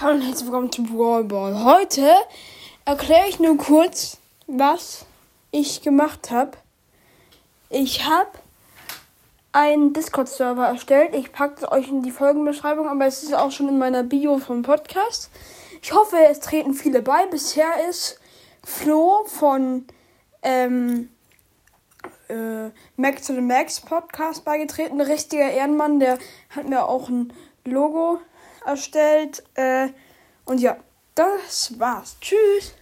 Hallo und herzlich willkommen zu Brawl Ball. Heute erkläre ich nur kurz, was ich gemacht habe. Ich habe einen Discord-Server erstellt. Ich packe es euch in die Folgenbeschreibung, aber es ist auch schon in meiner Bio vom Podcast. Ich hoffe, es treten viele bei. Bisher ist Flo von ähm, äh, Max to the Max Podcast beigetreten. Ein richtiger Ehrenmann, der hat mir auch ein Logo erstellt. Äh, und ja, das war's. Tschüss.